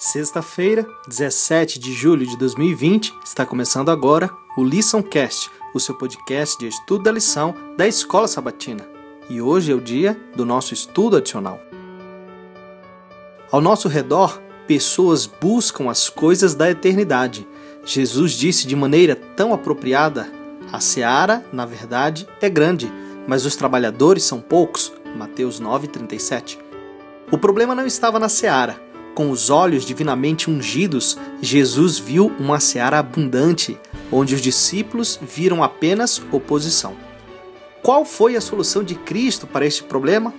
Sexta-feira, 17 de julho de 2020, está começando agora o LiçãoCast, o seu podcast de estudo da lição da Escola Sabatina. E hoje é o dia do nosso estudo adicional. Ao nosso redor, pessoas buscam as coisas da eternidade. Jesus disse de maneira tão apropriada: A seara, na verdade, é grande, mas os trabalhadores são poucos. Mateus 9:37. O problema não estava na seara, com os olhos divinamente ungidos, Jesus viu uma seara abundante, onde os discípulos viram apenas oposição. Qual foi a solução de Cristo para este problema?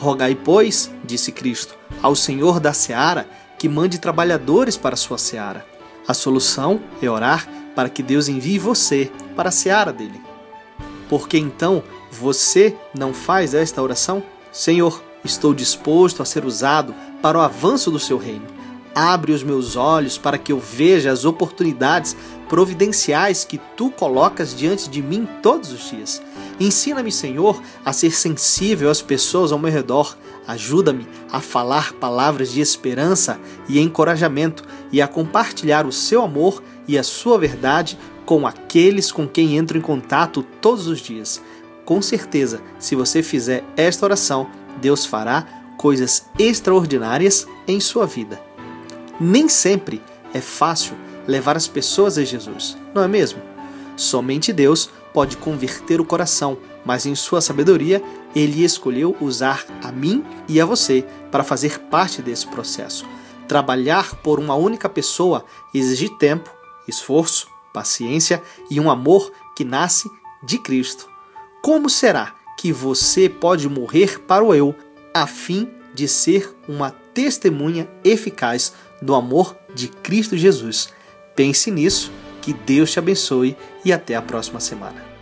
Rogai, pois, disse Cristo, ao Senhor da seara que mande trabalhadores para a sua seara. A solução é orar para que Deus envie você para a seara dele. Porque então você não faz esta oração? Senhor, estou disposto a ser usado para o avanço do seu reino. Abre os meus olhos para que eu veja as oportunidades providenciais que tu colocas diante de mim todos os dias. Ensina-me, Senhor, a ser sensível às pessoas ao meu redor. Ajuda-me a falar palavras de esperança e encorajamento e a compartilhar o seu amor e a sua verdade com aqueles com quem entro em contato todos os dias. Com certeza, se você fizer esta oração, Deus fará coisas extraordinárias em sua vida. Nem sempre é fácil levar as pessoas a Jesus, não é mesmo? Somente Deus pode converter o coração, mas em sua sabedoria, ele escolheu usar a mim e a você para fazer parte desse processo. Trabalhar por uma única pessoa exige tempo, esforço, paciência e um amor que nasce de Cristo. Como será que você pode morrer para o eu a fim de ser uma testemunha eficaz do amor de Cristo Jesus. Pense nisso, que Deus te abençoe e até a próxima semana.